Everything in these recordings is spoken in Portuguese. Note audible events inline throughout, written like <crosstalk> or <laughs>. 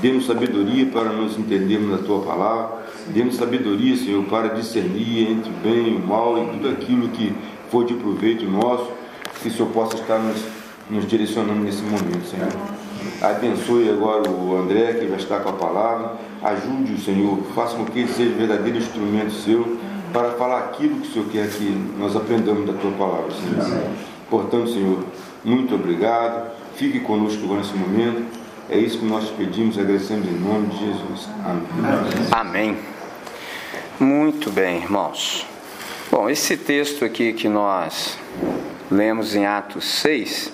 Dê-nos sabedoria para nos entendermos a tua palavra. Dê-nos sabedoria, Senhor, para discernir entre o bem e o mal e tudo aquilo que for de proveito nosso. Que o Senhor possa estar nos, nos direcionando nesse momento, Senhor. Abençoe agora o André, que vai estar com a palavra. Ajude o Senhor. Faça com que ele seja verdadeiro instrumento seu para falar aquilo que o Senhor quer que nós aprendamos da tua palavra, Senhor. Portanto, Senhor, muito obrigado. Fique conosco nesse momento. É isso que nós pedimos agradecemos em nome de Jesus. Amém. Amém. Muito bem, irmãos. Bom, esse texto aqui que nós lemos em Atos 6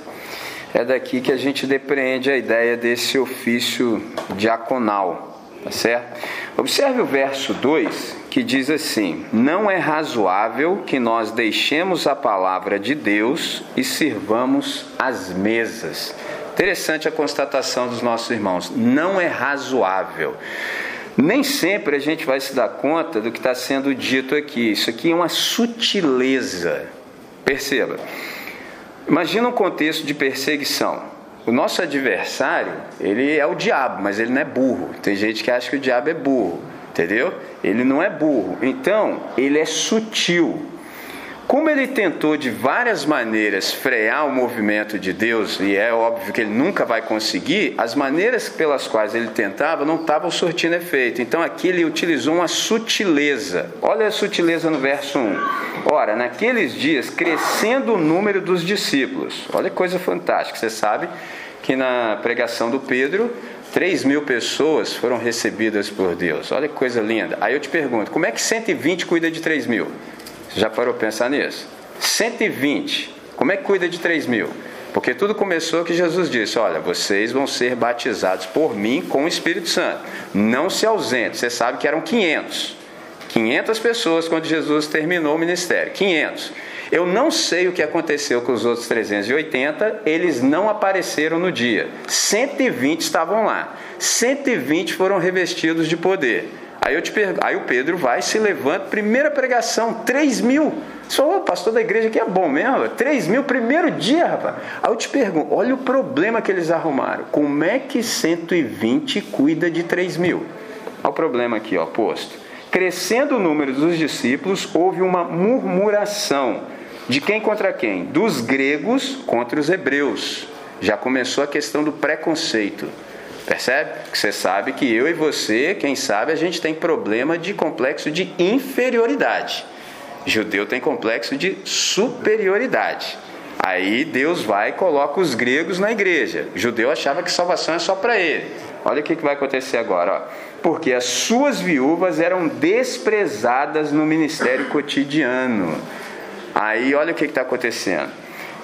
é daqui que a gente depreende a ideia desse ofício diaconal, tá certo? Observe o verso 2 que diz assim: Não é razoável que nós deixemos a palavra de Deus e sirvamos as mesas. Interessante a constatação dos nossos irmãos. Não é razoável. Nem sempre a gente vai se dar conta do que está sendo dito aqui. Isso aqui é uma sutileza. Perceba. Imagina um contexto de perseguição. O nosso adversário, ele é o diabo, mas ele não é burro. Tem gente que acha que o diabo é burro, entendeu? Ele não é burro. Então, ele é sutil. Como ele tentou de várias maneiras frear o movimento de Deus, e é óbvio que ele nunca vai conseguir, as maneiras pelas quais ele tentava não estavam surtindo efeito. Então aqui ele utilizou uma sutileza. Olha a sutileza no verso 1. Ora, naqueles dias, crescendo o número dos discípulos. Olha que coisa fantástica. Você sabe que na pregação do Pedro, 3 mil pessoas foram recebidas por Deus. Olha que coisa linda. Aí eu te pergunto, como é que 120 cuida de 3 mil? Já parou pensar nisso? 120. Como é que cuida de 3 mil? Porque tudo começou que Jesus disse: Olha, vocês vão ser batizados por mim com o Espírito Santo. Não se ausente. Você sabe que eram 500. 500 pessoas quando Jesus terminou o ministério. 500. Eu não sei o que aconteceu com os outros 380, eles não apareceram no dia. 120 estavam lá. 120 foram revestidos de poder. Aí, eu te pergunto, aí o Pedro vai, se levanta, primeira pregação, 3 mil. Só o pastor da igreja aqui é bom mesmo, 3 mil, primeiro dia, rapaz. Aí eu te pergunto, olha o problema que eles arrumaram. Como é que 120 cuida de 3 mil? Olha o problema aqui, ó, posto. Crescendo o número dos discípulos, houve uma murmuração. De quem contra quem? Dos gregos contra os hebreus. Já começou a questão do preconceito. Percebe? Que você sabe que eu e você, quem sabe, a gente tem problema de complexo de inferioridade. Judeu tem complexo de superioridade. Aí Deus vai e coloca os gregos na igreja. Judeu achava que salvação é só para ele. Olha o que vai acontecer agora. Ó. Porque as suas viúvas eram desprezadas no ministério cotidiano. Aí olha o que está acontecendo.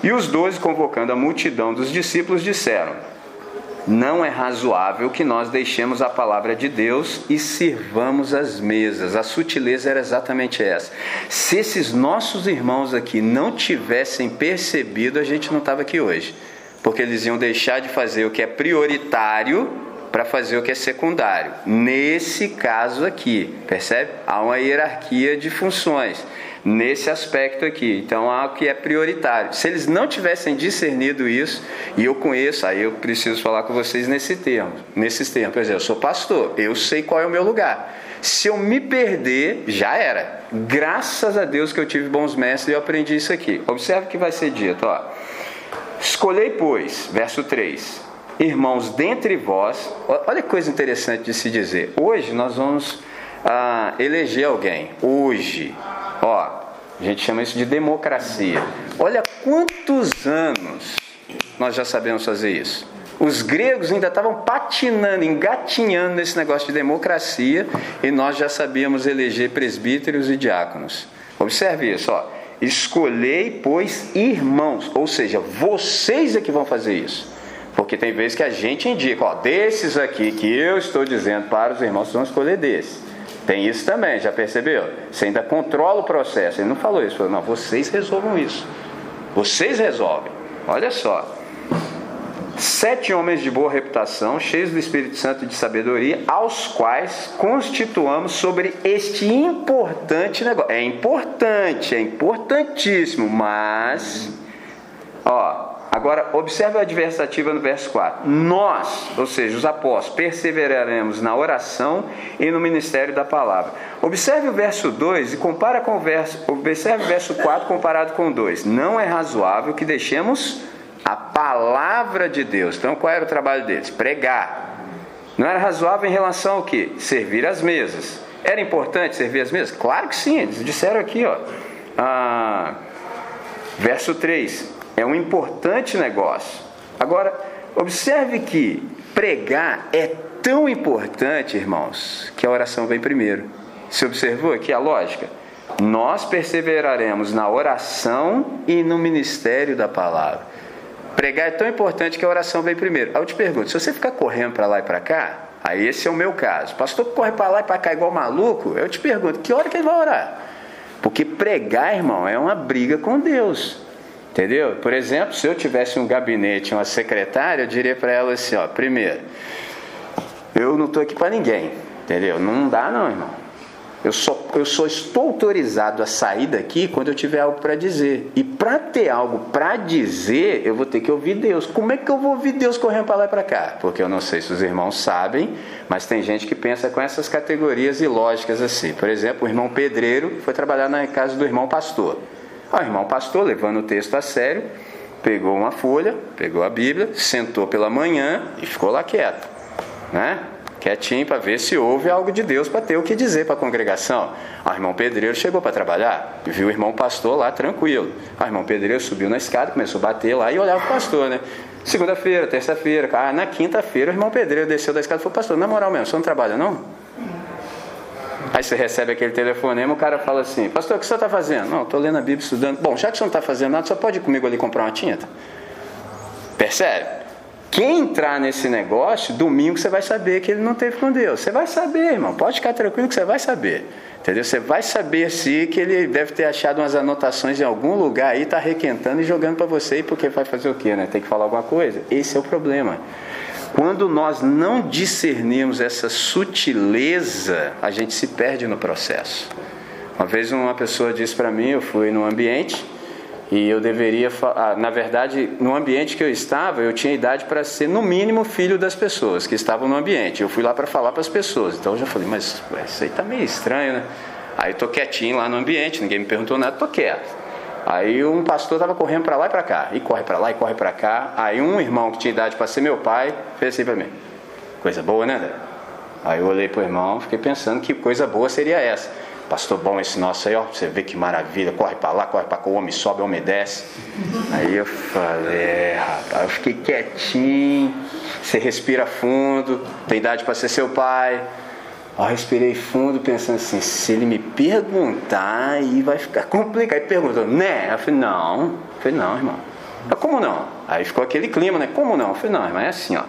E os doze, convocando a multidão dos discípulos, disseram: não é razoável que nós deixemos a palavra de Deus e sirvamos as mesas. A sutileza era exatamente essa. Se esses nossos irmãos aqui não tivessem percebido, a gente não estava aqui hoje. Porque eles iam deixar de fazer o que é prioritário para fazer o que é secundário. Nesse caso aqui, percebe? Há uma hierarquia de funções nesse aspecto aqui. Então há o que é prioritário. Se eles não tivessem discernido isso, e eu conheço, aí eu preciso falar com vocês nesse termo, nesses termos. Por exemplo, eu sou pastor, eu sei qual é o meu lugar. Se eu me perder, já era. Graças a Deus que eu tive bons mestres e eu aprendi isso aqui. Observe o que vai ser dito, ó. Escolhei, pois, verso 3, irmãos, dentre vós, olha que coisa interessante de se dizer. Hoje nós vamos ah, eleger alguém. Hoje, Ó, a gente chama isso de democracia. Olha quantos anos nós já sabemos fazer isso. Os gregos ainda estavam patinando, engatinhando nesse negócio de democracia e nós já sabíamos eleger presbíteros e diáconos. Observe isso, ó. Escolhei, pois, irmãos, ou seja, vocês é que vão fazer isso. Porque tem vezes que a gente indica, ó, desses aqui que eu estou dizendo para os irmãos, vocês vão escolher desses. Tem isso também, já percebeu? Você ainda controla o processo. Ele não falou isso, falou, não, vocês resolvam isso. Vocês resolvem. Olha só. Sete homens de boa reputação, cheios do Espírito Santo e de sabedoria, aos quais constituamos sobre este importante negócio. É importante, é importantíssimo, mas, ó, Agora, observe a adversativa no verso 4. Nós, ou seja, os apóstolos, perseveraremos na oração e no ministério da palavra. Observe o verso 2 e compara com o verso, observe o verso 4 comparado com o 2. Não é razoável que deixemos a palavra de Deus. Então, qual era o trabalho deles? Pregar. Não era razoável em relação ao que? Servir as mesas. Era importante servir as mesas? Claro que sim, eles disseram aqui, ó. Ah, verso 3 é um importante negócio. Agora, observe que pregar é tão importante, irmãos, que a oração vem primeiro. Você observou aqui a lógica? Nós perseveraremos na oração e no ministério da palavra. Pregar é tão importante que a oração vem primeiro. Aí eu te pergunto: se você ficar correndo para lá e para cá, aí esse é o meu caso. Pastor corre para lá e para cá igual maluco, eu te pergunto: que hora que ele vai orar? Porque pregar, irmão, é uma briga com Deus. Entendeu? Por exemplo, se eu tivesse um gabinete, uma secretária, eu diria para ela assim: ó, primeiro, eu não estou aqui para ninguém, entendeu? Não dá, não, irmão. Eu só, eu só estou autorizado a sair daqui quando eu tiver algo para dizer. E para ter algo para dizer, eu vou ter que ouvir Deus. Como é que eu vou ouvir Deus correndo para lá e para cá? Porque eu não sei se os irmãos sabem, mas tem gente que pensa com essas categorias ilógicas assim. Por exemplo, o irmão pedreiro foi trabalhar na casa do irmão pastor. O irmão pastor, levando o texto a sério, pegou uma folha, pegou a Bíblia, sentou pela manhã e ficou lá quieto, né? Quietinho para ver se houve algo de Deus para ter o que dizer para a congregação. O irmão pedreiro chegou para trabalhar, viu o irmão pastor lá tranquilo. O irmão pedreiro subiu na escada, começou a bater lá e olhava o pastor, né? Segunda-feira, terça-feira, ah, na quinta-feira o irmão pedreiro desceu da escada e falou: Pastor, na moral mesmo, você não trabalha não? Aí você recebe aquele telefonema, o cara fala assim: Pastor, o que você está fazendo? Não, estou lendo a Bíblia, estudando. Bom, já que você não está fazendo nada, só pode ir comigo ali comprar uma tinta? Percebe? Quem entrar nesse negócio, domingo você vai saber que ele não teve com Deus. Você vai saber, irmão. Pode ficar tranquilo que você vai saber. Entendeu? Você vai saber sim que ele deve ter achado umas anotações em algum lugar aí, está requentando e jogando para você, porque vai fazer o quê, né? Tem que falar alguma coisa? Esse é o problema. Quando nós não discernimos essa sutileza, a gente se perde no processo. Uma vez uma pessoa disse para mim, eu fui num ambiente e eu deveria, ah, na verdade, no ambiente que eu estava, eu tinha idade para ser no mínimo filho das pessoas que estavam no ambiente. Eu fui lá para falar para as pessoas. Então eu já falei, mas isso aí tá meio estranho, né? Aí tô quietinho lá no ambiente, ninguém me perguntou nada, tô quieto. Aí um pastor estava correndo para lá e para cá, e corre para lá e corre para cá. Aí um irmão que tinha idade para ser meu pai fez assim para mim: Coisa boa, né, André? Aí eu olhei para o irmão, fiquei pensando que coisa boa seria essa. Pastor bom esse nosso aí, ó, você vê que maravilha, corre para lá, corre para cá, o homem sobe, o homem desce. Aí eu falei, é, rapaz, eu fiquei quietinho, você respira fundo, tem idade para ser seu pai. Eu respirei fundo, pensando assim: se ele me perguntar, aí vai ficar complicado. Aí perguntou, né? Eu falei: não. Eu falei: não, irmão. Eu, como não? Aí ficou aquele clima, né? Como não? Eu falei: não, irmão, é assim, ó.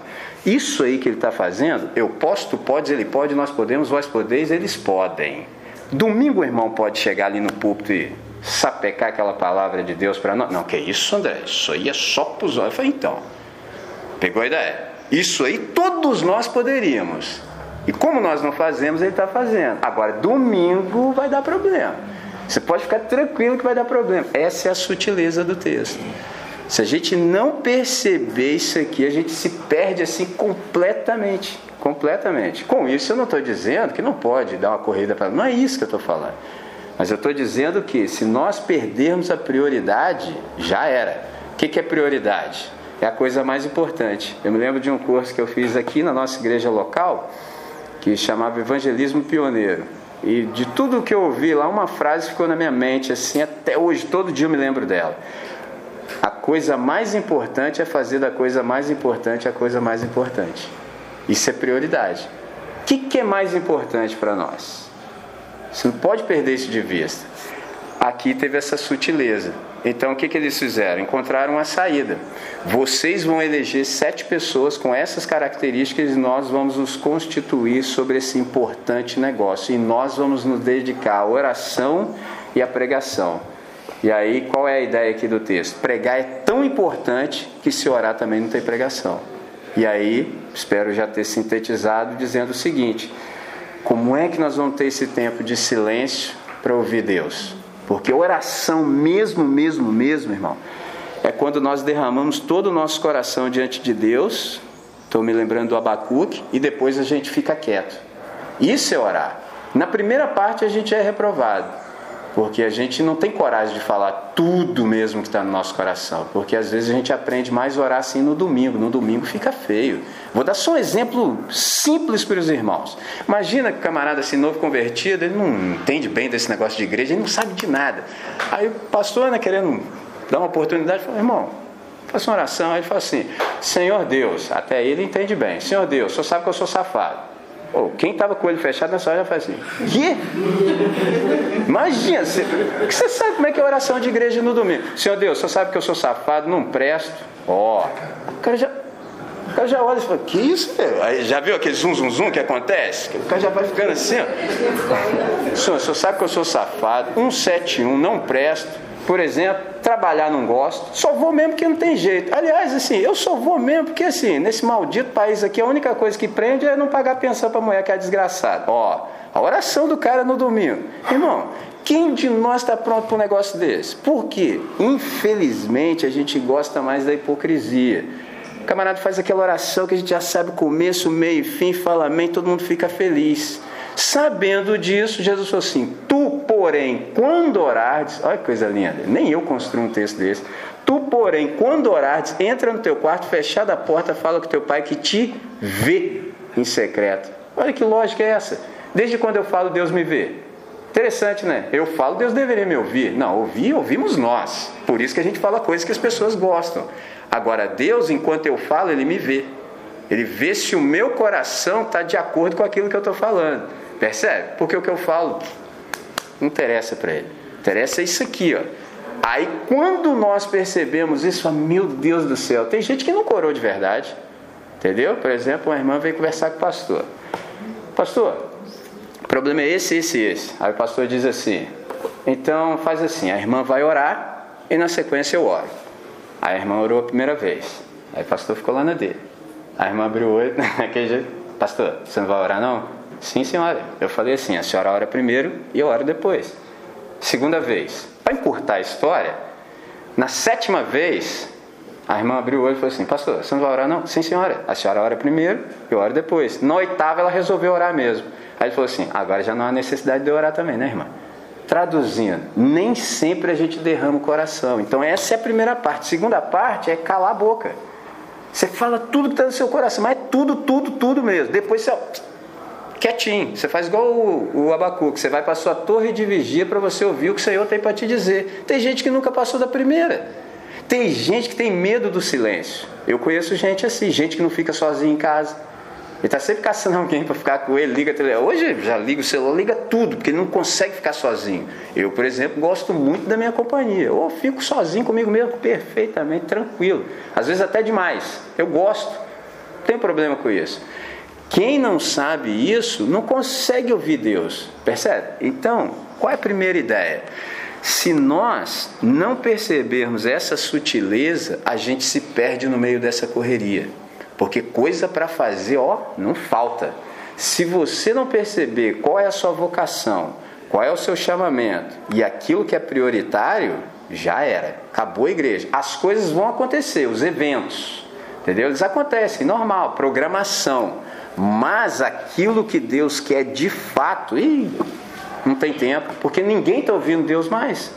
Isso aí que ele está fazendo, eu posso, tu podes, ele pode, nós podemos, vós podeis, eles podem. Domingo o irmão pode chegar ali no púlpito e sapecar aquela palavra de Deus para nós. Não, que isso, André? Isso aí é só para os olhos. Eu falei: então. Pegou a ideia? Isso aí todos nós poderíamos. E como nós não fazemos, ele está fazendo. Agora, domingo vai dar problema. Você pode ficar tranquilo que vai dar problema. Essa é a sutileza do texto. Se a gente não perceber isso aqui, a gente se perde assim completamente. Completamente. Com isso, eu não estou dizendo que não pode dar uma corrida para. Não é isso que eu estou falando. Mas eu estou dizendo que se nós perdermos a prioridade, já era. O que, que é prioridade? É a coisa mais importante. Eu me lembro de um curso que eu fiz aqui na nossa igreja local que chamava Evangelismo Pioneiro. E de tudo que eu ouvi lá, uma frase ficou na minha mente, assim, até hoje, todo dia eu me lembro dela. A coisa mais importante é fazer da coisa mais importante a coisa mais importante. Isso é prioridade. O que, que é mais importante para nós? Você não pode perder isso de vista. Aqui teve essa sutileza. Então o que, que eles fizeram? Encontraram uma saída. Vocês vão eleger sete pessoas com essas características e nós vamos nos constituir sobre esse importante negócio. E nós vamos nos dedicar à oração e à pregação. E aí, qual é a ideia aqui do texto? Pregar é tão importante que se orar também não tem pregação. E aí, espero já ter sintetizado dizendo o seguinte: como é que nós vamos ter esse tempo de silêncio para ouvir Deus? Porque oração mesmo, mesmo, mesmo, irmão, é quando nós derramamos todo o nosso coração diante de Deus. Estou me lembrando do Abacuque, e depois a gente fica quieto. Isso é orar. Na primeira parte a gente é reprovado. Porque a gente não tem coragem de falar tudo mesmo que está no nosso coração. Porque às vezes a gente aprende mais orar assim no domingo. No domingo fica feio. Vou dar só um exemplo simples para os irmãos. Imagina que camarada assim, novo convertido, ele não entende bem desse negócio de igreja, ele não sabe de nada. Aí o pastor, né, querendo dar uma oportunidade, fala, irmão, faça uma oração. Aí ele fala assim: Senhor Deus, até ele entende bem. Senhor Deus, senhor sabe que eu sou safado. Oh, quem estava com o olho fechado nessa hora já faz assim: Quê? Imagina, você, você sabe como é que é a oração de igreja no domingo. Senhor Deus, você sabe que eu sou safado, não presto. Ó, oh, o cara já. O cara já olha e fala, que isso? Aí já viu aquele zum zum zum que acontece? O cara já vai ficando assim, ó. Senhor, senhor sabe que eu sou safado, 171, não presto. Por exemplo, trabalhar não gosto, só vou mesmo porque não tem jeito. Aliás, assim, eu só vou mesmo porque, assim, nesse maldito país aqui, a única coisa que prende é não pagar pensão para mulher que é desgraçada. Ó, a oração do cara no domingo. Irmão, quem de nós está pronto para um negócio desse? Por quê? Infelizmente, a gente gosta mais da hipocrisia. O camarada faz aquela oração que a gente já sabe o começo, meio e fim, fala amém, todo mundo fica feliz. Sabendo disso, Jesus falou assim: Tu, porém, quando orardes, olha que coisa linda, nem eu construo um texto desse. Tu, porém, quando orardes, entra no teu quarto, fechada a porta, fala com teu pai que te vê em secreto. Olha que lógica é essa. Desde quando eu falo, Deus me vê. Interessante, né? Eu falo, Deus deveria me ouvir. Não, ouvir, ouvimos nós. Por isso que a gente fala coisas que as pessoas gostam. Agora, Deus, enquanto eu falo, Ele me vê. Ele vê se o meu coração está de acordo com aquilo que eu estou falando. Percebe? Porque o que eu falo não interessa para ele. Interessa isso aqui, ó. Aí quando nós percebemos isso, meu Deus do céu, tem gente que não corou de verdade. Entendeu? Por exemplo, uma irmã veio conversar com o pastor. Pastor, o problema é esse, esse e esse. Aí o pastor diz assim: então faz assim, a irmã vai orar e na sequência eu oro. Aí a irmã orou a primeira vez. Aí o pastor ficou lá na dele. A irmã abriu o olho, <laughs> naquele jeito, pastor, você não vai orar não? Sim, senhora. Eu falei assim: a senhora ora primeiro e eu oro depois. Segunda vez. Para encurtar a história, na sétima vez, a irmã abriu o olho e falou assim: Pastor, você não vai orar não? Sim, senhora. A senhora ora primeiro, eu oro depois. Na oitava, ela resolveu orar mesmo. Aí ele falou assim: Agora já não há necessidade de orar também, né, irmã? Traduzindo, nem sempre a gente derrama o coração. Então, essa é a primeira parte. Segunda parte é calar a boca. Você fala tudo que está no seu coração, mas é tudo, tudo, tudo mesmo. Depois você quietinho. Você faz igual o, o Abacuque, você vai para a sua torre de vigia para você ouvir o que o Senhor tem para te dizer. Tem gente que nunca passou da primeira. Tem gente que tem medo do silêncio. Eu conheço gente assim, gente que não fica sozinha em casa. Ele está sempre caçando alguém para ficar com ele, liga. Hoje já liga o celular, liga tudo, porque ele não consegue ficar sozinho. Eu, por exemplo, gosto muito da minha companhia. Eu fico sozinho comigo mesmo, perfeitamente tranquilo. Às vezes até demais. Eu gosto. Não tem problema com isso. Quem não sabe isso não consegue ouvir Deus, percebe? Então, qual é a primeira ideia? Se nós não percebermos essa sutileza, a gente se perde no meio dessa correria, porque coisa para fazer, ó, não falta. Se você não perceber qual é a sua vocação, qual é o seu chamamento e aquilo que é prioritário, já era, acabou a igreja. As coisas vão acontecer, os eventos, entendeu? Eles acontecem, normal, programação. Mas aquilo que Deus quer de fato, e não tem tempo, porque ninguém está ouvindo Deus mais.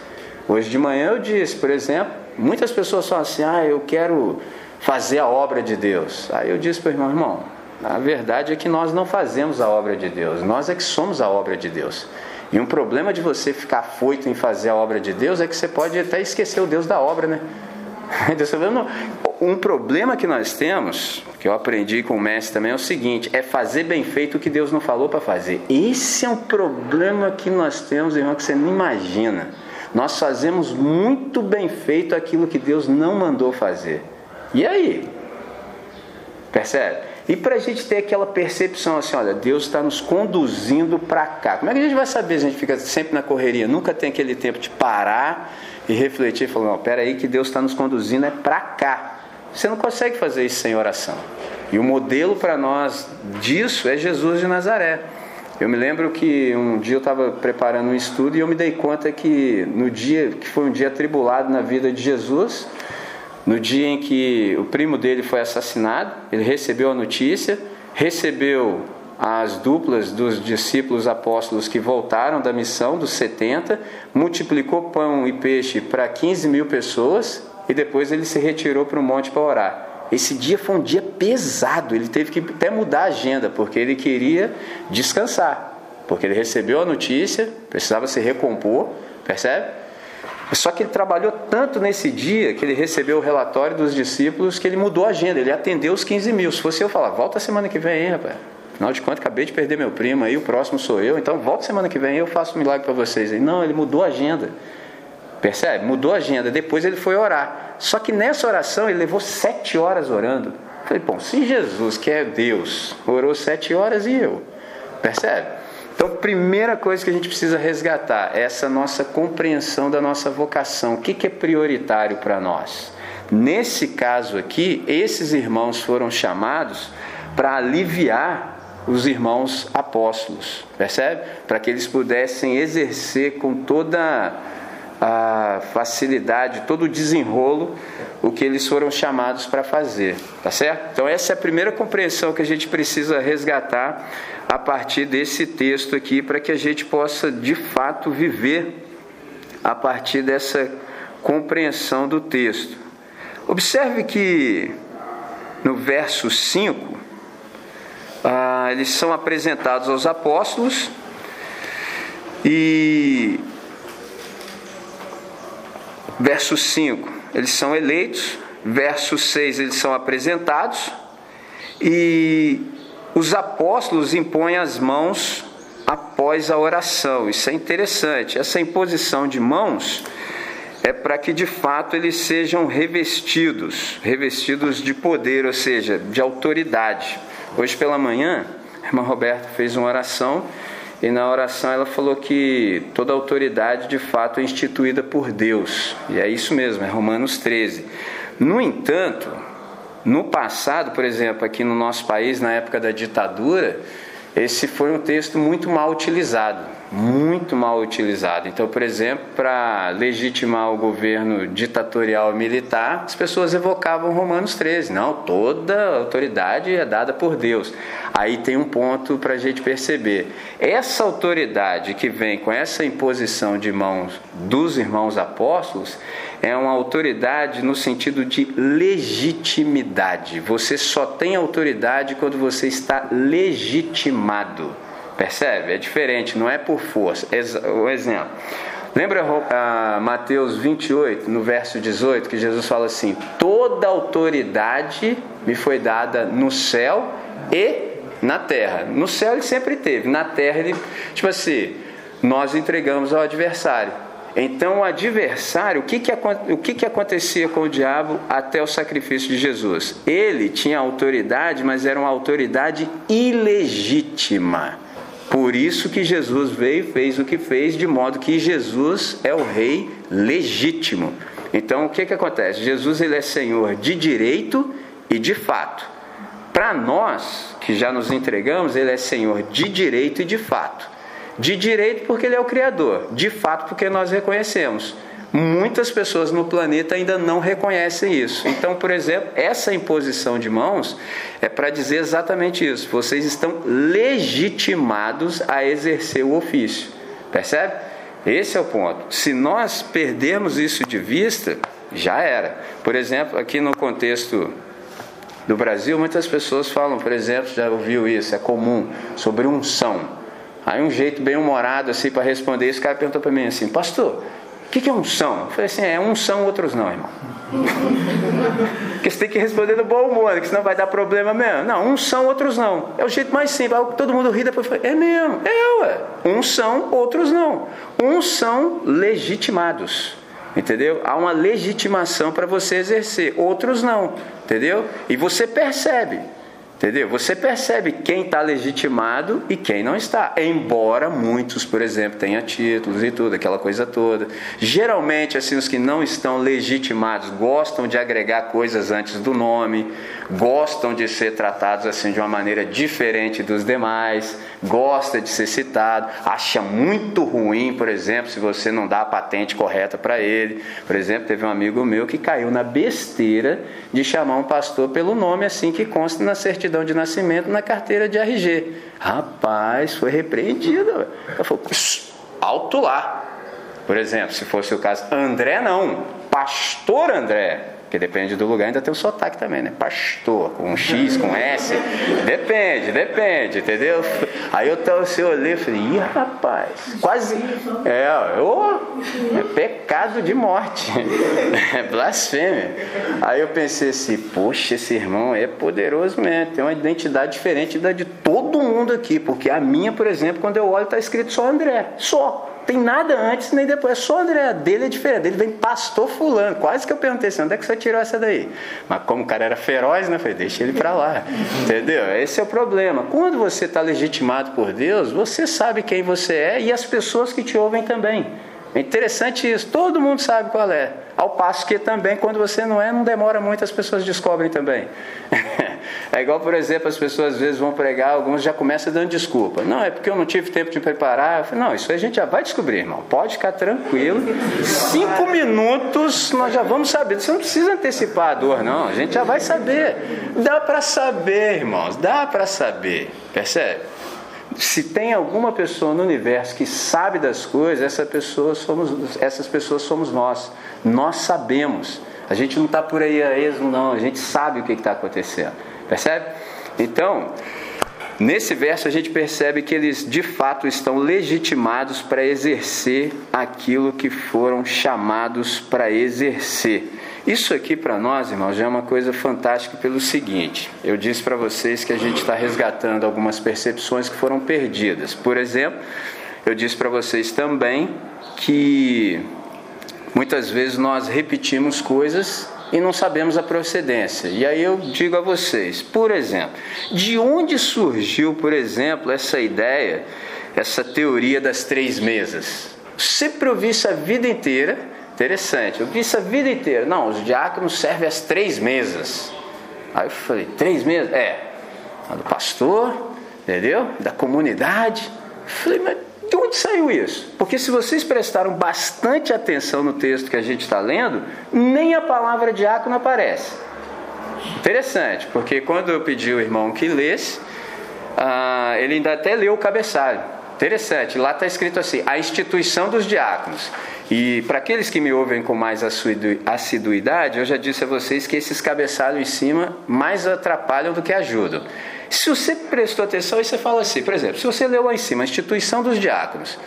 Hoje de manhã eu disse, por exemplo, muitas pessoas falam assim: ah, eu quero fazer a obra de Deus. Aí eu disse para o irmão: irmão, a verdade é que nós não fazemos a obra de Deus, nós é que somos a obra de Deus. E um problema de você ficar foito em fazer a obra de Deus é que você pode até esquecer o Deus da obra, né? <laughs> Um problema que nós temos, que eu aprendi com o mestre também, é o seguinte: é fazer bem feito o que Deus não falou para fazer. Esse é um problema que nós temos, irmão, que você não imagina. Nós fazemos muito bem feito aquilo que Deus não mandou fazer. E aí? Percebe? E para a gente ter aquela percepção assim, olha, Deus está nos conduzindo para cá. Como é que a gente vai saber? A gente fica sempre na correria, nunca tem aquele tempo de parar e refletir e falar, não, peraí que Deus está nos conduzindo é para cá. Você não consegue fazer isso sem oração. E o modelo para nós disso é Jesus de Nazaré. Eu me lembro que um dia eu estava preparando um estudo e eu me dei conta que no dia que foi um dia atribulado na vida de Jesus, no dia em que o primo dele foi assassinado, ele recebeu a notícia, recebeu as duplas dos discípulos apóstolos que voltaram da missão dos 70, multiplicou pão e peixe para 15 mil pessoas e depois ele se retirou para o monte para orar. Esse dia foi um dia pesado, ele teve que até mudar a agenda, porque ele queria descansar, porque ele recebeu a notícia, precisava se recompor, percebe? Só que ele trabalhou tanto nesse dia que ele recebeu o relatório dos discípulos que ele mudou a agenda, ele atendeu os 15 mil. Se fosse eu falar, volta semana que vem, rapaz. Afinal de contas, acabei de perder meu primo aí, o próximo sou eu, então volta semana que vem eu faço um milagre para vocês. Ele, não, ele mudou a agenda. Percebe? Mudou a agenda. Depois ele foi orar. Só que nessa oração ele levou sete horas orando. falei, bom, se Jesus, que é Deus, orou sete horas e eu. Percebe? Então, primeira coisa que a gente precisa resgatar é essa nossa compreensão da nossa vocação. O que, é prioritário para nós? Nesse caso aqui, esses irmãos foram chamados para aliviar os irmãos apóstolos, percebe? Para que eles pudessem exercer com toda a facilidade, todo o desenrolo, o que eles foram chamados para fazer, tá certo? Então, essa é a primeira compreensão que a gente precisa resgatar a partir desse texto aqui, para que a gente possa de fato viver a partir dessa compreensão do texto. Observe que no verso 5, ah, eles são apresentados aos apóstolos e Verso 5, eles são eleitos. Verso 6, eles são apresentados. E os apóstolos impõem as mãos após a oração. Isso é interessante. Essa imposição de mãos é para que de fato eles sejam revestidos, revestidos de poder, ou seja, de autoridade. Hoje pela manhã, a irmã Roberta fez uma oração e na oração ela falou que toda autoridade de fato é instituída por Deus. E é isso mesmo, é Romanos 13. No entanto, no passado, por exemplo, aqui no nosso país, na época da ditadura, esse foi um texto muito mal utilizado muito mal utilizado. Então, por exemplo, para legitimar o governo ditatorial militar, as pessoas evocavam Romanos 13. Não, toda autoridade é dada por Deus. Aí tem um ponto para a gente perceber. Essa autoridade que vem com essa imposição de mãos dos irmãos apóstolos é uma autoridade no sentido de legitimidade. Você só tem autoridade quando você está legitimado. Percebe? É diferente, não é por força. O exemplo. Lembra uh, Mateus 28, no verso 18, que Jesus fala assim: Toda autoridade me foi dada no céu e na terra. No céu ele sempre teve, na terra ele, tipo assim, nós entregamos ao adversário. Então, o adversário, o que, que, o que, que acontecia com o diabo até o sacrifício de Jesus? Ele tinha autoridade, mas era uma autoridade ilegítima. Por isso que Jesus veio e fez o que fez, de modo que Jesus é o rei legítimo. Então o que, que acontece? Jesus ele é Senhor de direito e de fato. Para nós que já nos entregamos, ele é Senhor de direito e de fato. De direito porque ele é o Criador, de fato porque nós reconhecemos. Muitas pessoas no planeta ainda não reconhecem isso. Então, por exemplo, essa imposição de mãos é para dizer exatamente isso. Vocês estão legitimados a exercer o ofício. Percebe? Esse é o ponto. Se nós perdermos isso de vista, já era. Por exemplo, aqui no contexto do Brasil, muitas pessoas falam, por exemplo, já ouviu isso, é comum, sobre unção. Aí um jeito bem humorado assim para responder isso, o cara perguntou para mim assim, pastor, o que, que é unção? Eu falei assim, é uns são, outros não, irmão. <laughs> Porque você tem que responder no bom humor, que senão vai dar problema mesmo. Não, uns são, outros não. É o jeito mais simples. Todo mundo ri depois fala, é mesmo, é ué. Uns são, outros não. Uns são legitimados. Entendeu? Há uma legitimação para você exercer, outros não. Entendeu? E você percebe. Entendeu? Você percebe quem está legitimado e quem não está. Embora muitos, por exemplo, tenham títulos e tudo, aquela coisa toda. Geralmente, assim, os que não estão legitimados gostam de agregar coisas antes do nome, gostam de ser tratados assim de uma maneira diferente dos demais, gosta de ser citado, acha muito ruim, por exemplo, se você não dá a patente correta para ele. Por exemplo, teve um amigo meu que caiu na besteira de chamar um pastor pelo nome assim que consta na certidão de nascimento na carteira de RG. Rapaz, foi repreendido. Eu falei, alto lá. Por exemplo, se fosse o caso, André não, pastor André. Porque depende do lugar, ainda tem o sotaque também, né? Pastor, com um X, com S. Depende, depende, entendeu? Aí eu tava assim, olhei e falei, ih, rapaz, quase. É, eu, é pecado de morte. <laughs> É blasfêmia. Aí eu pensei assim, poxa, esse irmão é poderoso mesmo, tem uma identidade diferente da de todo mundo aqui. Porque a minha, por exemplo, quando eu olho, está escrito só André. Só tem nada antes nem depois. É só André. Dele é diferente. Ele vem pastor fulano. Quase que eu perguntei assim, onde é que você tirou essa daí? Mas como o cara era feroz, né? Eu falei, deixa ele para lá. <laughs> Entendeu? Esse é o problema. Quando você está legitimado por Deus, você sabe quem você é e as pessoas que te ouvem também. É interessante isso, todo mundo sabe qual é. Ao passo que também, quando você não é, não demora muito, as pessoas descobrem também. <laughs> é igual, por exemplo, as pessoas às vezes vão pregar, alguns já começam dando desculpa. Não, é porque eu não tive tempo de preparar. Falei, não, isso a gente já vai descobrir, irmão. Pode ficar tranquilo. Cinco minutos nós já vamos saber. Você não precisa antecipar a dor, não. A gente já vai saber. Dá para saber, irmãos, dá para saber. Percebe? se tem alguma pessoa no universo que sabe das coisas, essa pessoa somos, essas pessoas somos nós. Nós sabemos. A gente não está por aí a esmo, não. A gente sabe o que está acontecendo. Percebe? Então, nesse verso a gente percebe que eles de fato estão legitimados para exercer aquilo que foram chamados para exercer. Isso aqui para nós, irmãos, já é uma coisa fantástica pelo seguinte: eu disse para vocês que a gente está resgatando algumas percepções que foram perdidas. Por exemplo, eu disse para vocês também que muitas vezes nós repetimos coisas e não sabemos a procedência. E aí eu digo a vocês, por exemplo, de onde surgiu, por exemplo, essa ideia, essa teoria das três mesas? Sempre ouvi isso a vida inteira Interessante. Eu vi isso a vida inteira. Não, os diáconos servem as três mesas. Aí eu falei, três mesas? É. A do pastor, entendeu? Da comunidade. Eu falei, mas de onde saiu isso? Porque se vocês prestaram bastante atenção no texto que a gente está lendo, nem a palavra diácono aparece. Interessante, porque quando eu pedi ao irmão que lesse, ah, ele ainda até leu o cabeçalho. Interessante, lá está escrito assim: a instituição dos diáconos. E para aqueles que me ouvem com mais assiduidade, eu já disse a vocês que esses cabeçalhos em cima mais atrapalham do que ajudam. Se você prestou atenção, aí você fala assim, por exemplo, se você leu lá em cima a instituição dos diáconos,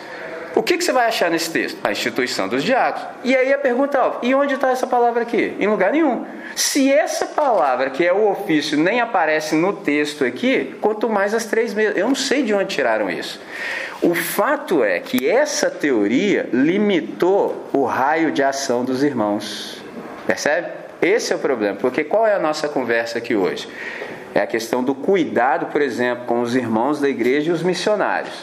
o que, que você vai achar nesse texto? A instituição dos diáconos. E aí a pergunta é: e onde está essa palavra aqui? Em lugar nenhum. Se essa palavra, que é o ofício, nem aparece no texto aqui, quanto mais as três mesas. Eu não sei de onde tiraram isso. O fato é que essa teoria limitou o raio de ação dos irmãos. Percebe? Esse é o problema, porque qual é a nossa conversa aqui hoje? É a questão do cuidado, por exemplo, com os irmãos da igreja e os missionários.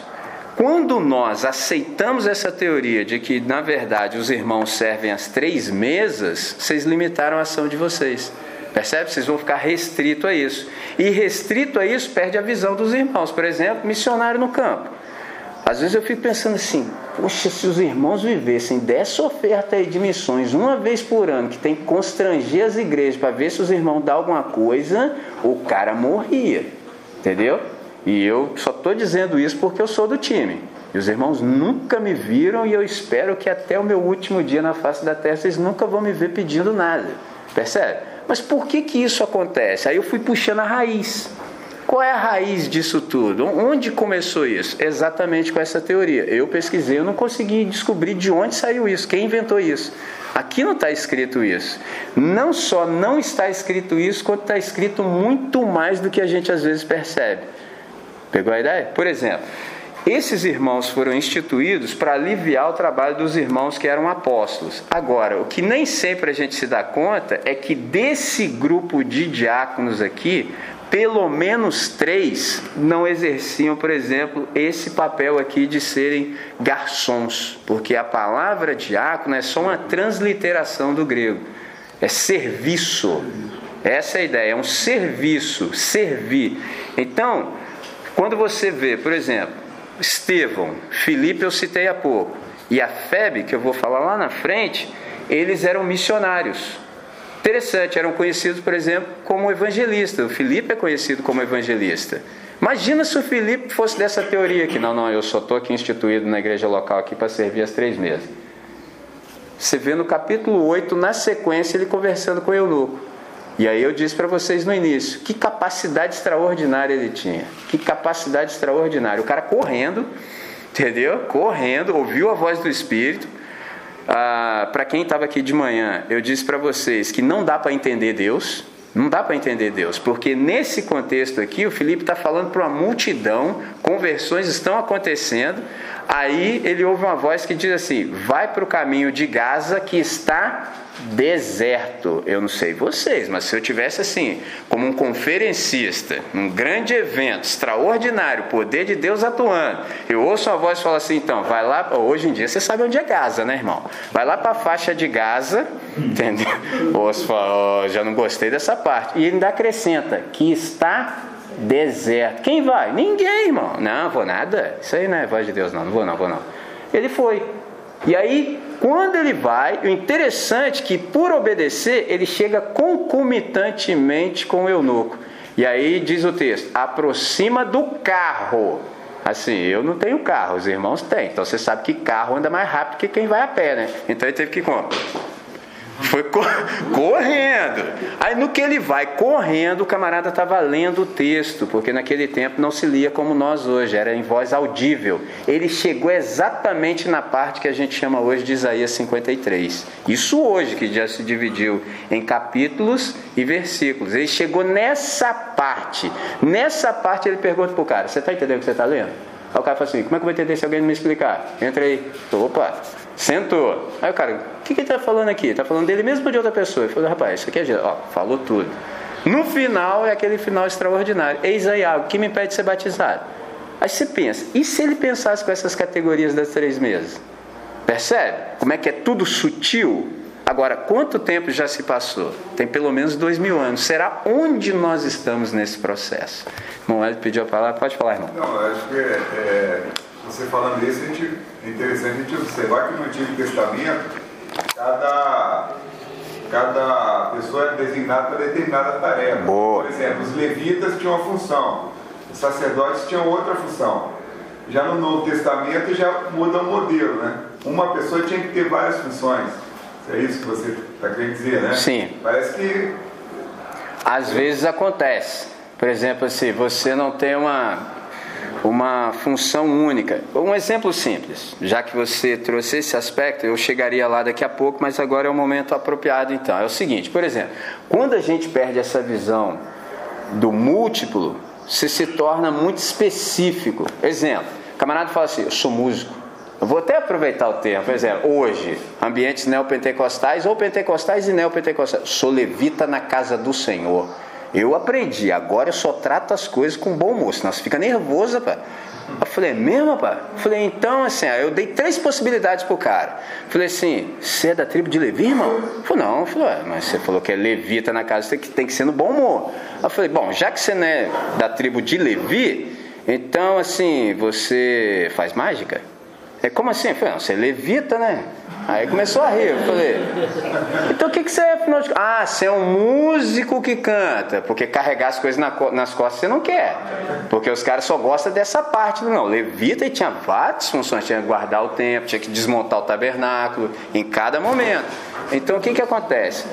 Quando nós aceitamos essa teoria de que, na verdade, os irmãos servem as três mesas, vocês limitaram a ação de vocês. Percebe? Vocês vão ficar restrito a isso. E restrito a isso perde a visão dos irmãos. Por exemplo, missionário no campo. Às vezes eu fico pensando assim, poxa, se os irmãos vivessem dessa oferta aí de missões uma vez por ano, que tem que constranger as igrejas para ver se os irmãos dão alguma coisa, o cara morria. Entendeu? E eu só estou dizendo isso porque eu sou do time. E os irmãos nunca me viram e eu espero que até o meu último dia na face da terra vocês nunca vão me ver pedindo nada. Percebe? Mas por que, que isso acontece? Aí eu fui puxando a raiz. Qual é a raiz disso tudo? Onde começou isso? Exatamente com essa teoria. Eu pesquisei, eu não consegui descobrir de onde saiu isso, quem inventou isso. Aqui não está escrito isso. Não só não está escrito isso, quanto está escrito muito mais do que a gente às vezes percebe. Pegou a ideia? Por exemplo, esses irmãos foram instituídos para aliviar o trabalho dos irmãos que eram apóstolos. Agora, o que nem sempre a gente se dá conta é que desse grupo de diáconos aqui, pelo menos três não exerciam, por exemplo, esse papel aqui de serem garçons, porque a palavra diácono é só uma transliteração do grego, é serviço. Essa é a ideia, é um serviço, servir. Então, quando você vê, por exemplo, Estevão, Filipe eu citei há pouco, e a Febe, que eu vou falar lá na frente, eles eram missionários. Interessante, eram conhecidos, por exemplo, como evangelista. O Filipe é conhecido como evangelista. Imagina se o Filipe fosse dessa teoria aqui. Não, não, eu só estou aqui instituído na igreja local aqui para servir as três meses. Você vê no capítulo 8, na sequência, ele conversando com o eunuco. E aí eu disse para vocês no início, que capacidade extraordinária ele tinha. Que capacidade extraordinária. O cara correndo, entendeu? Correndo, ouviu a voz do Espírito. Ah, para quem estava aqui de manhã, eu disse para vocês que não dá para entender Deus. Não dá para entender Deus, porque nesse contexto aqui o Felipe está falando para uma multidão, conversões estão acontecendo. Aí ele ouve uma voz que diz assim: vai para o caminho de Gaza que está deserto. Eu não sei vocês, mas se eu tivesse assim, como um conferencista, num grande evento extraordinário, poder de Deus atuando, eu ouço uma voz falo assim: então, vai lá. Hoje em dia você sabe onde é Gaza, né, irmão? Vai lá para a faixa de Gaza, <laughs> entendeu? Ouço, oh, já não gostei dessa parte. E ele ainda acrescenta: que está deserto. Quem vai? Ninguém, irmão. Não, vou nada. Isso aí não é voz de Deus, não. Não vou, não, vou não. Ele foi. E aí quando ele vai, o interessante é que por obedecer, ele chega concomitantemente com o eunuco. E aí diz o texto: aproxima do carro. Assim, eu não tenho carro, os irmãos têm. Então você sabe que carro anda mais rápido que quem vai a pé, né? Então ele teve que como? Foi <laughs> correndo. Aí no que ele vai correndo, o camarada estava lendo o texto, porque naquele tempo não se lia como nós hoje, era em voz audível. Ele chegou exatamente na parte que a gente chama hoje de Isaías 53. Isso hoje, que já se dividiu em capítulos e versículos. Ele chegou nessa parte. Nessa parte ele pergunta para o cara: Você está entendendo o que você está lendo? Aí o cara fala assim: Como é que eu vou entender se alguém não me explicar? Entra aí. Opa, sentou. Aí o cara: O que, que ele está falando aqui? Está falando dele mesmo ou de outra pessoa? Ele falou: Rapaz, isso aqui é. Ó, falou tudo. No final é aquele final extraordinário. Eis aí algo que me impede de ser batizado. Aí você pensa: e se ele pensasse com essas categorias das três mesas? Percebe? Como é que é tudo sutil? Agora, quanto tempo já se passou? Tem pelo menos dois mil anos. Será onde nós estamos nesse processo? Irmão ele pediu a palavra, pode falar, irmão. Não, acho que é, é, você falando isso, a gente, é interessante a gente observar que no Antigo Testamento, cada, cada pessoa é designada para determinada tarefa. Boa. Por exemplo, os levitas tinham uma função, os sacerdotes tinham outra função. Já no Novo Testamento já muda o modelo, né? Uma pessoa tinha que ter várias funções. É isso que você está querendo dizer, né? Sim. Parece que. Às vezes acontece. Por exemplo, assim, você não tem uma, uma função única. Um exemplo simples, já que você trouxe esse aspecto, eu chegaria lá daqui a pouco, mas agora é o momento apropriado então. É o seguinte, por exemplo, quando a gente perde essa visão do múltiplo, você se torna muito específico. Exemplo, o camarada fala assim, eu sou músico. Eu vou até aproveitar o termo, por exemplo, hoje, ambientes neopentecostais ou pentecostais e neopentecostais. Sou levita na casa do Senhor. Eu aprendi, agora eu só trato as coisas com bom humor, senão você fica nervoso, pá. Eu falei, é mesmo, pá? Falei, então, assim, eu dei três possibilidades pro cara. Falei assim, você é da tribo de Levi, irmão? Falei, não. Falei, mas você falou que é levita na casa, tem que, tem que ser no bom humor. Eu falei, bom, já que você não é da tribo de Levi, então, assim, você faz mágica? É como assim? Eu falei, não, você é levita, né? Aí começou a rir. Eu falei, então o que, que você é, afinal de Ah, você é um músico que canta. Porque carregar as coisas nas costas você não quer. Porque os caras só gostam dessa parte. Não, levita e tinha várias funções. Tinha que guardar o tempo, tinha que desmontar o tabernáculo em cada momento. Então o que, que acontece?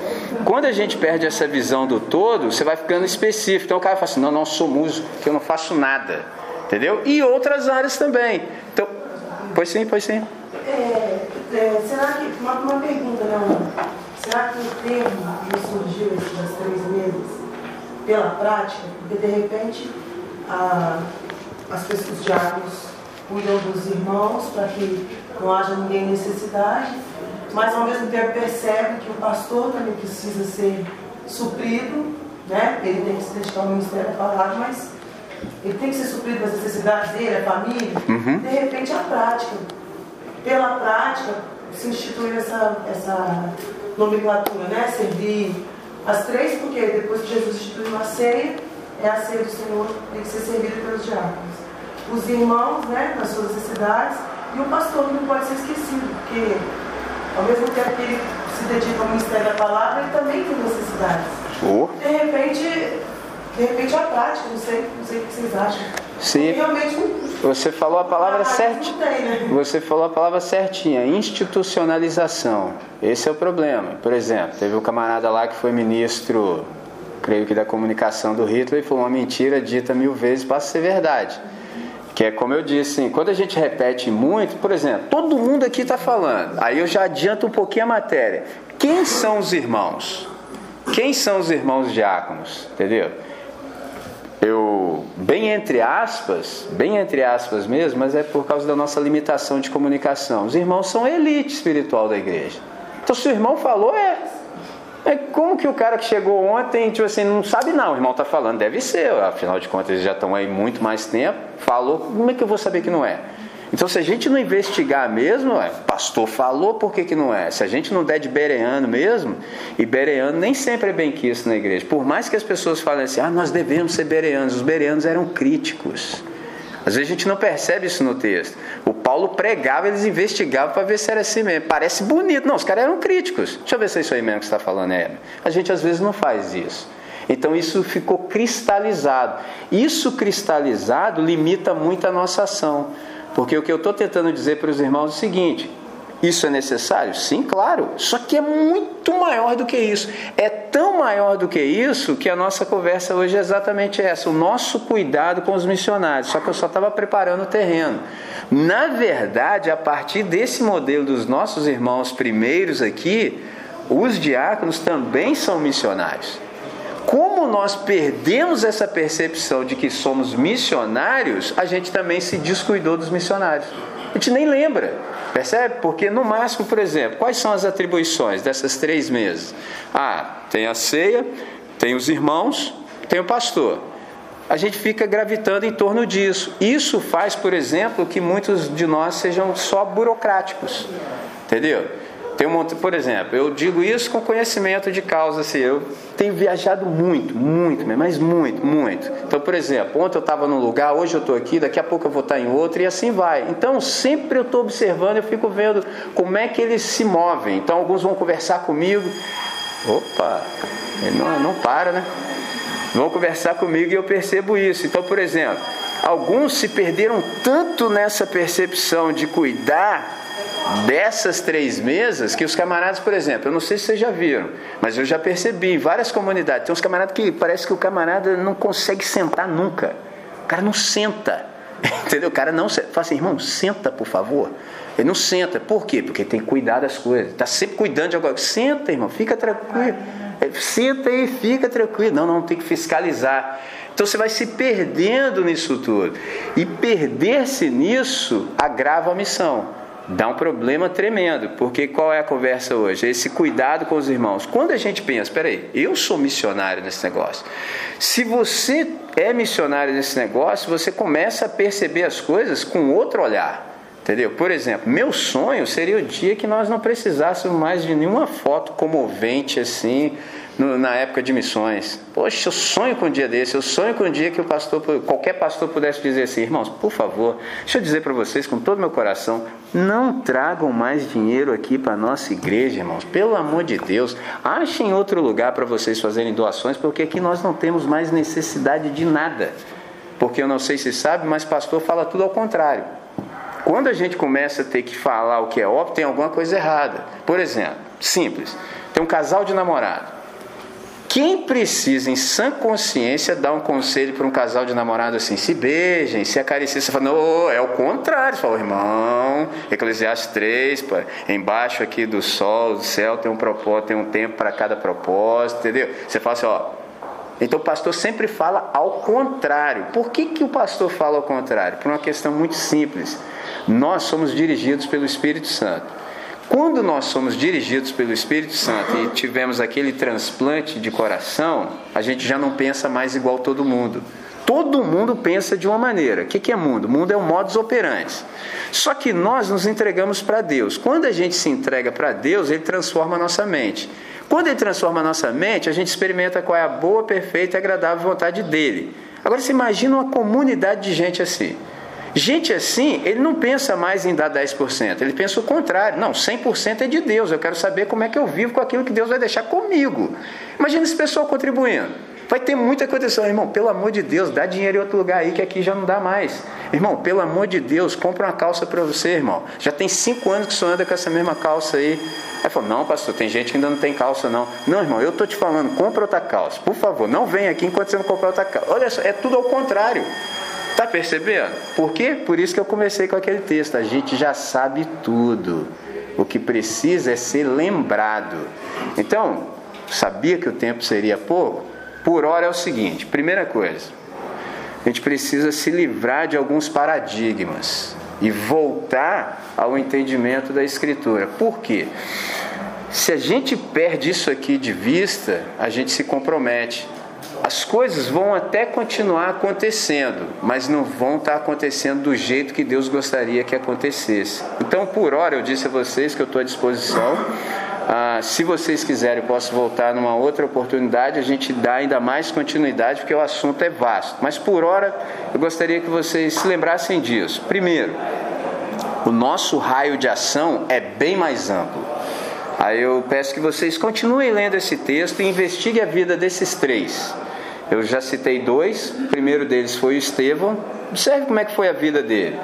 Quando a gente perde essa visão do todo, você vai ficando específico. Então o cara fala assim: não, não sou músico, que eu não faço nada. Entendeu? E outras áreas também. Então, Pois sim, pois sim. É, é, será que, uma, uma pergunta, não? Será que o termo que surgiu das três meses pela prática? Porque de repente a, as pessoas, os diáconos cuidam dos irmãos para que não haja ninguém necessidade, mas ao mesmo tempo percebe que o pastor também precisa ser suprido né? Ele tem que se dedicar ao ministério da palavra, mas ele tem que ser suprido das necessidades dele, a família. Uhum. De repente, a prática. Pela prática, se institui essa, essa nomenclatura, né? Servir as três, porque depois que Jesus instituiu a ceia, é a ceia do Senhor, tem que ser servida pelos diáconos. Os irmãos, né, nas suas necessidades, e o pastor que não pode ser esquecido, porque ao mesmo tempo que ele se dedica ao ministério da palavra, ele também tem necessidades. Oh. De repente, de repente a prática, não sei, não sei o que vocês acham. Sim. Realmente Você falou a palavra Ah, certinha. né? Você falou a palavra certinha, institucionalização. Esse é o problema. Por exemplo, teve um camarada lá que foi ministro, creio que da comunicação do Hitler, e foi uma mentira dita mil vezes para ser verdade. Que é como eu disse, assim, quando a gente repete muito, por exemplo, todo mundo aqui está falando, aí eu já adianto um pouquinho a matéria. Quem são os irmãos? Quem são os irmãos diáconos? Entendeu? Eu, bem entre aspas, bem entre aspas mesmo, mas é por causa da nossa limitação de comunicação. Os irmãos são elite espiritual da igreja. Então, se o irmão falou, é. É como que o cara que chegou ontem, tipo assim, não sabe não, o irmão está falando, deve ser, afinal de contas eles já estão aí muito mais tempo, falou, como é que eu vou saber que não é? Então, se a gente não investigar mesmo, é, pastor falou, por que, que não é? Se a gente não der de bereano mesmo, e bereano nem sempre é bem quisto na igreja. Por mais que as pessoas falem assim, ah, nós devemos ser bereanos, os bereanos eram críticos. Às vezes a gente não percebe isso no texto. O Paulo pregava, eles investigavam para ver se era assim mesmo. Parece bonito. Não, os caras eram críticos. Deixa eu ver se é isso aí mesmo que você está falando, é. A gente às vezes não faz isso. Então isso ficou cristalizado. Isso cristalizado limita muito a nossa ação. Porque o que eu estou tentando dizer para os irmãos é o seguinte: isso é necessário? Sim, claro. Só que é muito maior do que isso. É tão maior do que isso que a nossa conversa hoje é exatamente essa: o nosso cuidado com os missionários. Só que eu só estava preparando o terreno. Na verdade, a partir desse modelo dos nossos irmãos primeiros aqui, os diáconos também são missionários. Como nós perdemos essa percepção de que somos missionários, a gente também se descuidou dos missionários. A gente nem lembra, percebe? Porque no máximo, por exemplo, quais são as atribuições dessas três mesas? Ah, tem a ceia, tem os irmãos, tem o pastor. A gente fica gravitando em torno disso. Isso faz, por exemplo, que muitos de nós sejam só burocráticos. Entendeu? Tem um, por exemplo, eu digo isso com conhecimento de causa, assim, eu tenho viajado muito, muito, mas muito, muito. Então, por exemplo, ontem eu estava num lugar, hoje eu estou aqui, daqui a pouco eu vou estar em outro e assim vai. Então, sempre eu estou observando, eu fico vendo como é que eles se movem. Então, alguns vão conversar comigo, opa, ele não, não para, né? Vão conversar comigo e eu percebo isso. Então, por exemplo, alguns se perderam tanto nessa percepção de cuidar dessas três mesas que os camaradas, por exemplo, eu não sei se vocês já viram, mas eu já percebi em várias comunidades, tem uns camaradas que parece que o camarada não consegue sentar nunca. O cara não senta. <laughs> Entendeu? O cara não senta. Fala assim, irmão, senta, por favor. Ele não senta. Por quê? Porque tem que cuidar das coisas. Está sempre cuidando de algo. Senta, irmão, fica tranquilo. Senta aí, fica tranquilo. Não, não, tem que fiscalizar. Então você vai se perdendo nisso tudo. E perder-se nisso agrava a missão dá um problema tremendo, porque qual é a conversa hoje? Esse cuidado com os irmãos. Quando a gente pensa, peraí, eu sou missionário nesse negócio. Se você é missionário nesse negócio, você começa a perceber as coisas com outro olhar. Entendeu? Por exemplo, meu sonho seria o dia que nós não precisássemos mais de nenhuma foto comovente assim, no, na época de missões. Poxa, eu sonho com um dia desse, eu sonho com um dia que o pastor, qualquer pastor pudesse dizer assim, irmãos, por favor, deixa eu dizer para vocês com todo o meu coração, não tragam mais dinheiro aqui para nossa igreja, irmãos, pelo amor de Deus, achem outro lugar para vocês fazerem doações, porque aqui nós não temos mais necessidade de nada. Porque eu não sei se sabe, mas pastor fala tudo ao contrário. Quando a gente começa a ter que falar o que é óbvio, tem alguma coisa errada. Por exemplo, simples, tem um casal de namorado. Quem precisa, em sã consciência, dar um conselho para um casal de namorado assim? Se beijem, se acariciem. Você fala, não, é o contrário. Você fala, irmão, Eclesiastes 3, pô, embaixo aqui do sol, do céu, tem um propósito, tem um tempo para cada propósito, entendeu? Você fala assim, ó. Então o pastor sempre fala ao contrário. Por que, que o pastor fala ao contrário? Por uma questão muito simples. Nós somos dirigidos pelo Espírito Santo. Quando nós somos dirigidos pelo Espírito Santo e tivemos aquele transplante de coração, a gente já não pensa mais igual todo mundo. Todo mundo pensa de uma maneira. O que é mundo? Mundo é um modus operandi. Só que nós nos entregamos para Deus. Quando a gente se entrega para Deus, Ele transforma a nossa mente. Quando Ele transforma a nossa mente, a gente experimenta qual é a boa, perfeita e agradável vontade dele. Agora, você imagina uma comunidade de gente assim. Gente assim, ele não pensa mais em dar 10%, ele pensa o contrário. Não, 100% é de Deus, eu quero saber como é que eu vivo com aquilo que Deus vai deixar comigo. Imagina esse pessoal contribuindo. Vai ter muita condição, irmão. Pelo amor de Deus, dá dinheiro em outro lugar aí que aqui já não dá mais. Irmão, pelo amor de Deus, compra uma calça para você, irmão. Já tem cinco anos que você anda com essa mesma calça aí. Aí falou, não, pastor, tem gente que ainda não tem calça, não. Não, irmão, eu tô te falando, compra outra calça. Por favor, não venha aqui enquanto você não comprar outra calça. Olha só, é tudo ao contrário. Tá percebendo? Por quê? Por isso que eu comecei com aquele texto. A gente já sabe tudo. O que precisa é ser lembrado. Então, sabia que o tempo seria pouco? Por hora é o seguinte: primeira coisa, a gente precisa se livrar de alguns paradigmas e voltar ao entendimento da Escritura. Por quê? Se a gente perde isso aqui de vista, a gente se compromete. As coisas vão até continuar acontecendo, mas não vão estar acontecendo do jeito que Deus gostaria que acontecesse. Então, por hora, eu disse a vocês que eu estou à disposição ah, se vocês quiserem, eu posso voltar numa outra oportunidade, a gente dá ainda mais continuidade, porque o assunto é vasto. Mas por hora, eu gostaria que vocês se lembrassem disso. Primeiro, o nosso raio de ação é bem mais amplo. Aí eu peço que vocês continuem lendo esse texto e investiguem a vida desses três. Eu já citei dois, o primeiro deles foi o Estevão. Observe como é que foi a vida dele.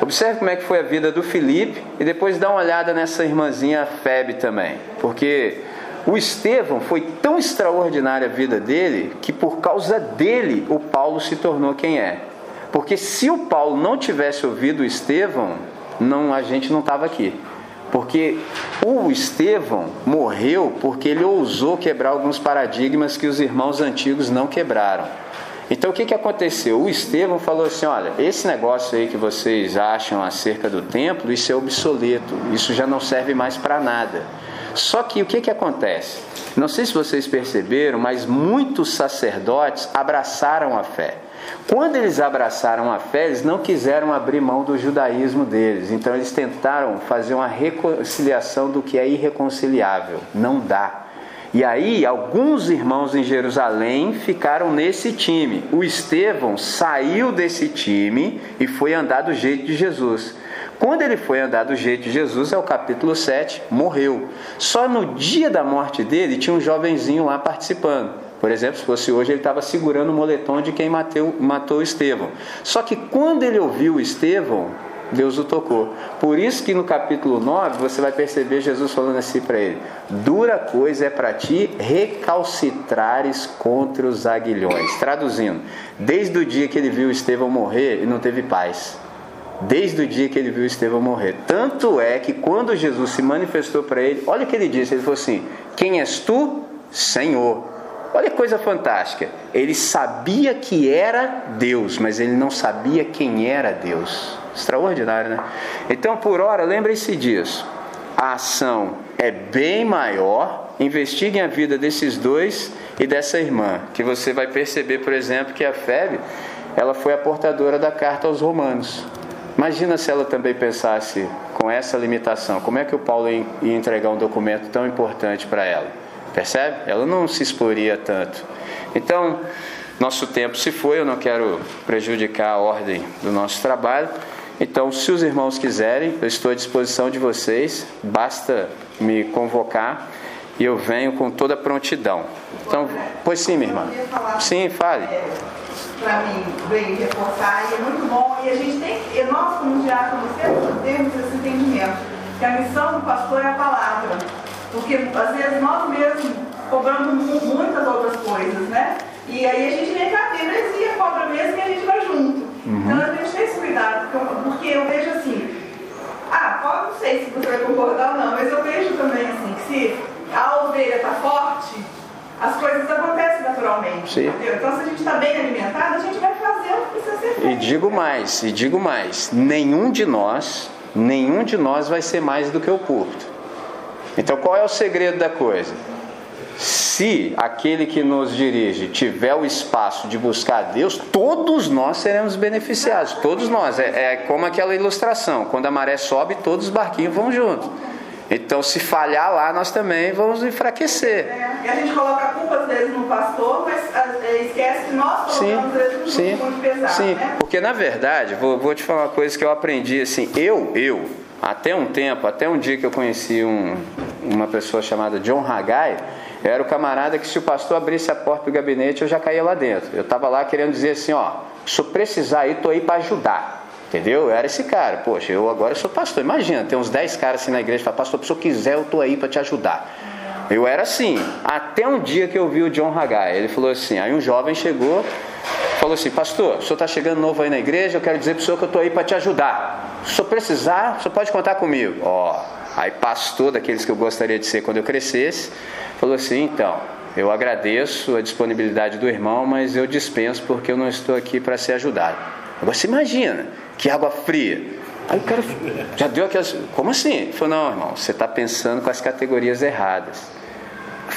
Observe como é que foi a vida do Felipe e depois dá uma olhada nessa irmãzinha Febe também. Porque o Estevão foi tão extraordinária a vida dele que por causa dele o Paulo se tornou quem é. Porque se o Paulo não tivesse ouvido o Estevão, não, a gente não estava aqui. Porque o Estevão morreu porque ele ousou quebrar alguns paradigmas que os irmãos antigos não quebraram. Então o que, que aconteceu? O Estevão falou assim: olha, esse negócio aí que vocês acham acerca do templo, isso é obsoleto, isso já não serve mais para nada. Só que o que, que acontece? Não sei se vocês perceberam, mas muitos sacerdotes abraçaram a fé. Quando eles abraçaram a fé, eles não quiseram abrir mão do judaísmo deles. Então eles tentaram fazer uma reconciliação do que é irreconciliável. Não dá. E aí, alguns irmãos em Jerusalém ficaram nesse time. O Estevão saiu desse time e foi andar do jeito de Jesus. Quando ele foi andar do jeito de Jesus, é o capítulo 7, morreu. Só no dia da morte dele tinha um jovenzinho lá participando. Por exemplo, se fosse hoje, ele estava segurando o moletom de quem matou, matou Estevão. Só que quando ele ouviu Estevão, Deus o tocou. Por isso que no capítulo 9 você vai perceber Jesus falando assim para ele: Dura coisa é para ti recalcitrares contra os aguilhões. Traduzindo, desde o dia que ele viu Estevão morrer, ele não teve paz. Desde o dia que ele viu Estevão morrer. Tanto é que quando Jesus se manifestou para ele, olha o que ele disse: Ele falou assim: Quem és tu? Senhor. Olha que coisa fantástica. Ele sabia que era Deus, mas ele não sabia quem era Deus. Extraordinário, né? Então, por hora, lembrem-se disso. A ação é bem maior. Investiguem a vida desses dois e dessa irmã, que você vai perceber, por exemplo, que a Febe, ela foi a portadora da carta aos romanos. Imagina se ela também pensasse com essa limitação, como é que o Paulo ia entregar um documento tão importante para ela? Percebe? Ela não se exporia tanto. Então, nosso tempo se foi, eu não quero prejudicar a ordem do nosso trabalho. Então, se os irmãos quiserem, eu estou à disposição de vocês, basta me convocar e eu venho com toda prontidão. Então, pois sim, minha irmã. Sim, fale. É, Para mim, veio reforçar e é muito bom. E a gente tem, e nós, como diáconos, temos esse entendimento que a missão do pastor é a palavra. Porque às vezes nós mesmos cobramos muitas outras coisas, né? E aí a gente vem cá, a heresia, cobra mesmo e a gente vai junto. Uhum. Então a gente tem esse cuidado, porque eu vejo assim, ah, pode, não sei se você vai concordar ou não, mas eu vejo também assim, que se a ovelha está forte, as coisas acontecem naturalmente. Sim. Então se a gente está bem alimentado, a gente vai fazer o que precisa ser feito. E digo mais, e digo mais, nenhum de nós nenhum de nós vai ser mais do que o púlpito. Então qual é o segredo da coisa? Se aquele que nos dirige tiver o espaço de buscar a Deus, todos nós seremos beneficiados, todos nós. É, é como aquela ilustração: quando a maré sobe, todos os barquinhos vão juntos. Então, se falhar lá, nós também vamos enfraquecer. É, e a gente coloca a culpa às vezes no pastor, mas é, esquece que nós colocamos sim, sim, muito pesado. Sim, né? porque na verdade, vou, vou te falar uma coisa que eu aprendi assim, eu, eu, até um tempo, até um dia que eu conheci um, uma pessoa chamada John Haggai, era o camarada que se o pastor abrisse a porta do gabinete, eu já caía lá dentro. Eu estava lá querendo dizer assim, ó, se eu precisar aí, estou aí para ajudar. Entendeu? Eu era esse cara. Poxa, eu agora sou pastor. Imagina, tem uns 10 caras assim na igreja e fala, pastor, se eu quiser, eu estou aí para te ajudar. Eu era assim, até um dia que eu vi o John Haggai. Ele falou assim, aí um jovem chegou, falou assim, pastor, o senhor está chegando novo aí na igreja, eu quero dizer para o senhor que eu estou aí para te ajudar. Se eu precisar, o senhor pode contar comigo. Ó, aí pastor daqueles que eu gostaria de ser quando eu crescesse, falou assim, então, eu agradeço a disponibilidade do irmão, mas eu dispenso porque eu não estou aqui para ser ajudado. Agora você imagina, que água fria. Aí o cara já deu aquelas. Como assim? Ele falou, não, irmão, você está pensando com as categorias erradas.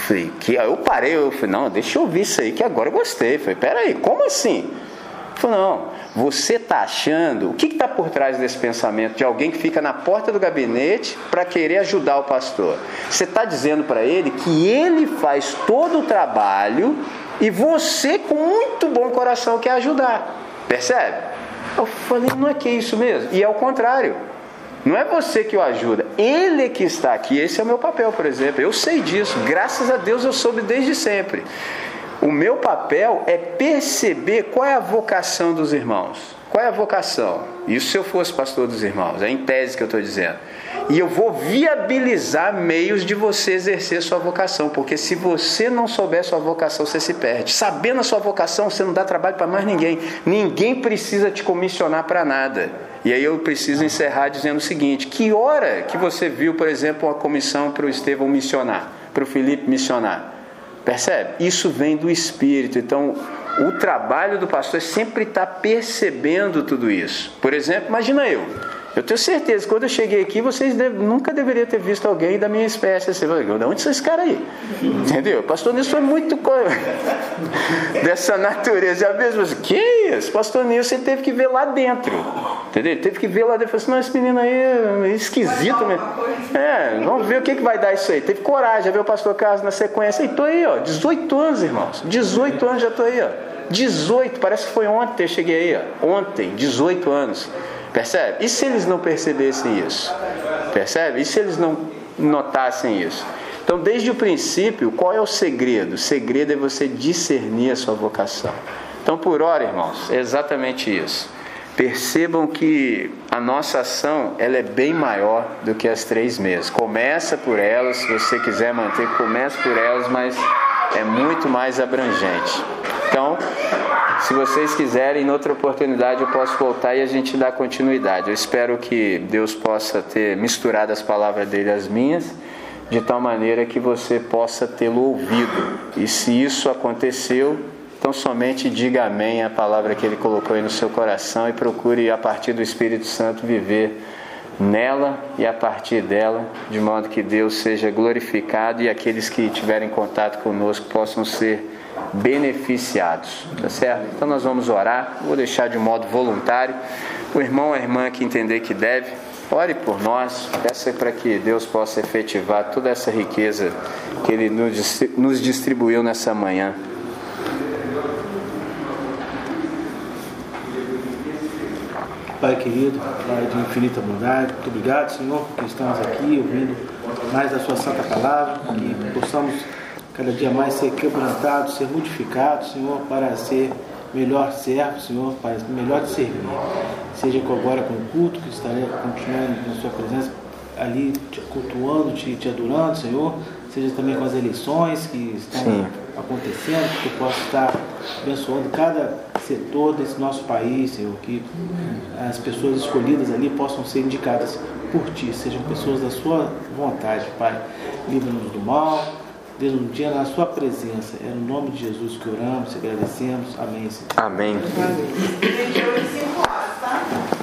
Falei, que... Eu parei, eu falei, não, deixa eu ouvir isso aí, que agora eu gostei. Falei, peraí, como assim? Falou, não, você está achando, o que está por trás desse pensamento de alguém que fica na porta do gabinete para querer ajudar o pastor? Você está dizendo para ele que ele faz todo o trabalho e você, com muito bom coração, quer ajudar. Percebe? Eu falei, não é que é isso mesmo? E é o contrário. Não é você que o ajuda, ele é que está aqui. Esse é o meu papel, por exemplo. Eu sei disso, graças a Deus eu soube desde sempre. O meu papel é perceber qual é a vocação dos irmãos. Qual é a vocação? Isso se eu fosse pastor dos irmãos, é em tese que eu estou dizendo. E eu vou viabilizar meios de você exercer sua vocação, porque se você não souber sua vocação, você se perde. Sabendo a sua vocação, você não dá trabalho para mais ninguém. Ninguém precisa te comissionar para nada. E aí eu preciso encerrar dizendo o seguinte: que hora que você viu, por exemplo, uma comissão para o Estevão missionar, para o Felipe missionar? Percebe? Isso vem do Espírito. Então, o trabalho do pastor é sempre estar percebendo tudo isso. Por exemplo, imagina eu. Eu tenho certeza que quando eu cheguei aqui, vocês deve, nunca deveriam ter visto alguém da minha espécie. Você vai, de onde são esses caras aí? Entendeu? O pastor Nilson foi muito <laughs> dessa natureza. E a mesma coisa, que isso? Pastor Nilson ele teve que ver lá dentro. Entendeu? Ele teve que ver lá dentro. Falei assim, não, esse menino aí é esquisito mesmo. É, vamos ver o que, que vai dar isso aí. Teve coragem, ver o pastor Carlos na sequência. E tô aí, ó, 18 anos, irmãos. 18 anos já tô aí, ó. 18, parece que foi ontem eu cheguei aí, ó. Ontem, 18 anos. Percebe? E se eles não percebessem isso? Percebe? E se eles não notassem isso? Então, desde o princípio, qual é o segredo? O segredo é você discernir a sua vocação. Então, por hora, irmãos, é exatamente isso. Percebam que a nossa ação ela é bem maior do que as três meses. Começa por elas, se você quiser manter, comece por elas, mas é muito mais abrangente. Então, se vocês quiserem, em outra oportunidade eu posso voltar e a gente dá continuidade. Eu espero que Deus possa ter misturado as palavras dele às minhas, de tal maneira que você possa tê-lo ouvido. E se isso aconteceu, então somente diga amém à palavra que ele colocou aí no seu coração e procure, a partir do Espírito Santo, viver nela e a partir dela, de modo que Deus seja glorificado e aqueles que tiverem contato conosco possam ser beneficiados, tá certo? Então nós vamos orar, vou deixar de modo voluntário. O irmão ou a irmã que entender que deve, ore por nós, peça para que Deus possa efetivar toda essa riqueza que Ele nos distribuiu nessa manhã. Pai querido, Pai de infinita bondade, muito obrigado, Senhor, porque estamos aqui ouvindo mais da Sua Santa Palavra, que possamos cada dia mais ser quebrantado, ser modificado, Senhor, para ser melhor servo, Senhor, para melhor te servir. Seja agora com o culto, que estarei continuando na Sua presença, ali te cultuando, te, te adorando, Senhor. Seja também com as eleições que estão Sim. acontecendo, que eu possa estar abençoando cada setor desse nosso país, Senhor, que as pessoas escolhidas ali possam ser indicadas por Ti, sejam pessoas da Sua vontade, Pai. Livra-nos do mal Deus, um dia na Sua presença. É no nome de Jesus que oramos e agradecemos. Amém. Amém. Amém.